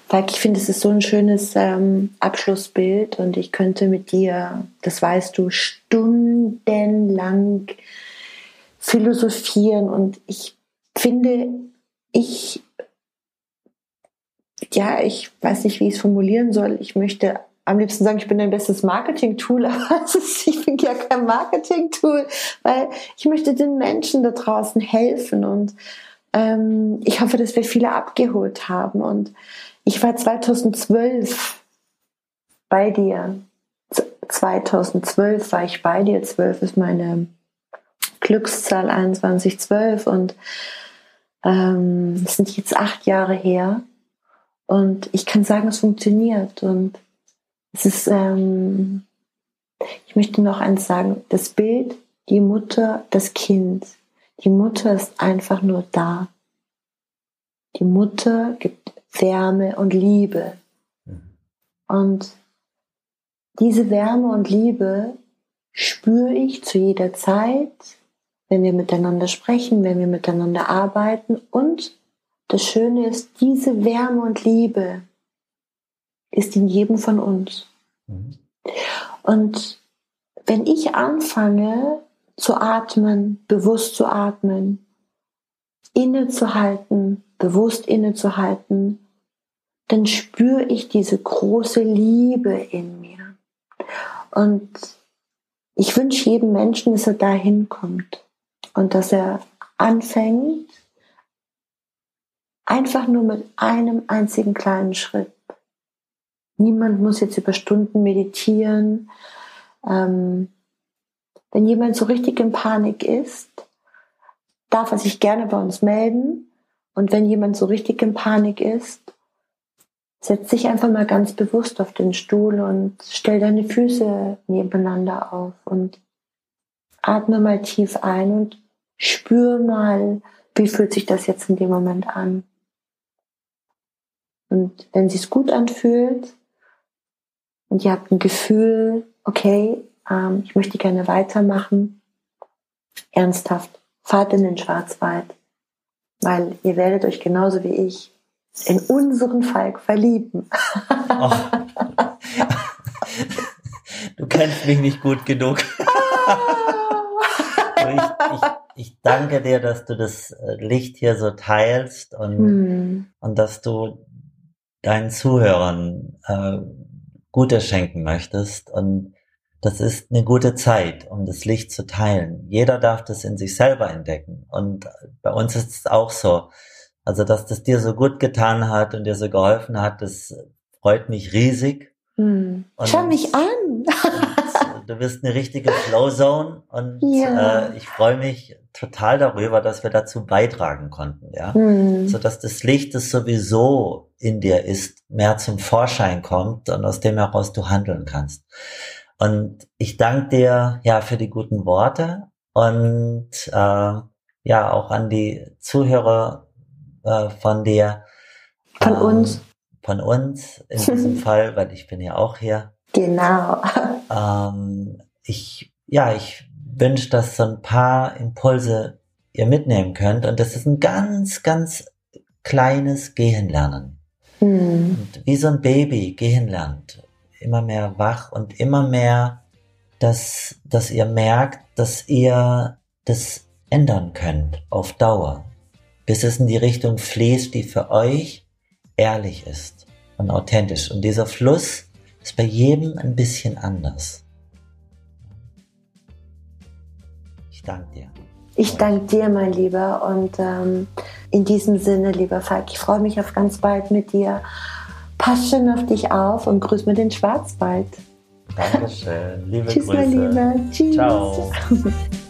Falk, ich finde, es ist so ein schönes ähm, Abschlussbild und ich könnte mit dir, das weißt du, stundenlang philosophieren und ich finde, ich, ja, ich weiß nicht, wie ich es formulieren soll. Ich möchte am liebsten sagen, ich bin dein bestes Marketing-Tool, aber ist, ich bin ja kein Marketing-Tool, weil ich möchte den Menschen da draußen helfen und ähm, ich hoffe, dass wir viele abgeholt haben und ich war 2012 bei dir. 2012 war ich bei dir. 12 ist meine Glückszahl 2112 und ähm, es sind jetzt acht Jahre her. Und ich kann sagen, es funktioniert. Und es ist, ähm, ich möchte noch eins sagen, das Bild, die Mutter, das Kind. Die Mutter ist einfach nur da. Die Mutter gibt Wärme und Liebe. Mhm. Und diese Wärme und Liebe spüre ich zu jeder Zeit, wenn wir miteinander sprechen, wenn wir miteinander arbeiten. Und das Schöne ist, diese Wärme und Liebe ist in jedem von uns. Mhm. Und wenn ich anfange zu atmen, bewusst zu atmen, innezuhalten, bewusst innezuhalten, dann spüre ich diese große Liebe in mir. Und ich wünsche jedem Menschen, dass er dahin kommt und dass er anfängt, einfach nur mit einem einzigen kleinen Schritt. Niemand muss jetzt über Stunden meditieren. Ähm, wenn jemand so richtig in Panik ist, darf er sich gerne bei uns melden. Und wenn jemand so richtig in Panik ist, setz dich einfach mal ganz bewusst auf den Stuhl und stell deine Füße nebeneinander auf und atme mal tief ein und spür mal, wie fühlt sich das jetzt in dem Moment an. Und wenn es gut anfühlt und ihr habt ein Gefühl, okay, ähm, ich möchte gerne weitermachen, ernsthaft, fahrt in den Schwarzwald, weil ihr werdet euch genauso wie ich in unseren Falk verlieben. Oh. Du kennst mich nicht gut genug. ich, ich, ich, danke dir, dass du das äh, Licht hier so teilst und, hm. und dass du deinen Zuhörern äh, Gutes schenken möchtest. Und das ist eine gute Zeit, um das Licht zu teilen. Jeder darf das in sich selber entdecken. Und bei uns ist es auch so. Also, dass das dir so gut getan hat und dir so geholfen hat, das freut mich riesig. Hm. Schau mich an. du bist eine richtige Flowzone und ja. äh, ich freue mich total darüber, dass wir dazu beitragen konnten, ja, hm. so dass das Licht, das sowieso in dir ist, mehr zum Vorschein kommt und aus dem heraus du handeln kannst. Und ich danke dir ja für die guten Worte und äh, ja auch an die Zuhörer äh, von dir. Von ähm, uns. Von uns in diesem Fall, weil ich bin ja auch hier. Genau. Ähm, ich ja, ich wünsche, dass so ein paar Impulse ihr mitnehmen könnt und das ist ein ganz, ganz kleines Gehen lernen. Mhm. wie so ein Baby gehen lernt immer mehr wach und immer mehr, dass, dass ihr merkt, dass ihr das ändern könnt auf Dauer, bis es in die Richtung fließt, die für euch ehrlich ist und authentisch. Und dieser Fluss ist bei jedem ein bisschen anders. Ich danke dir. Ich danke dir, mein Lieber. Und ähm, in diesem Sinne, lieber Falk, ich freue mich auf ganz bald mit dir. Pass schön auf dich auf und grüß mir den Schwarzwald. Dankeschön. Liebe Tschüss, Grüße. mein Lieber. Tschüss. Ciao.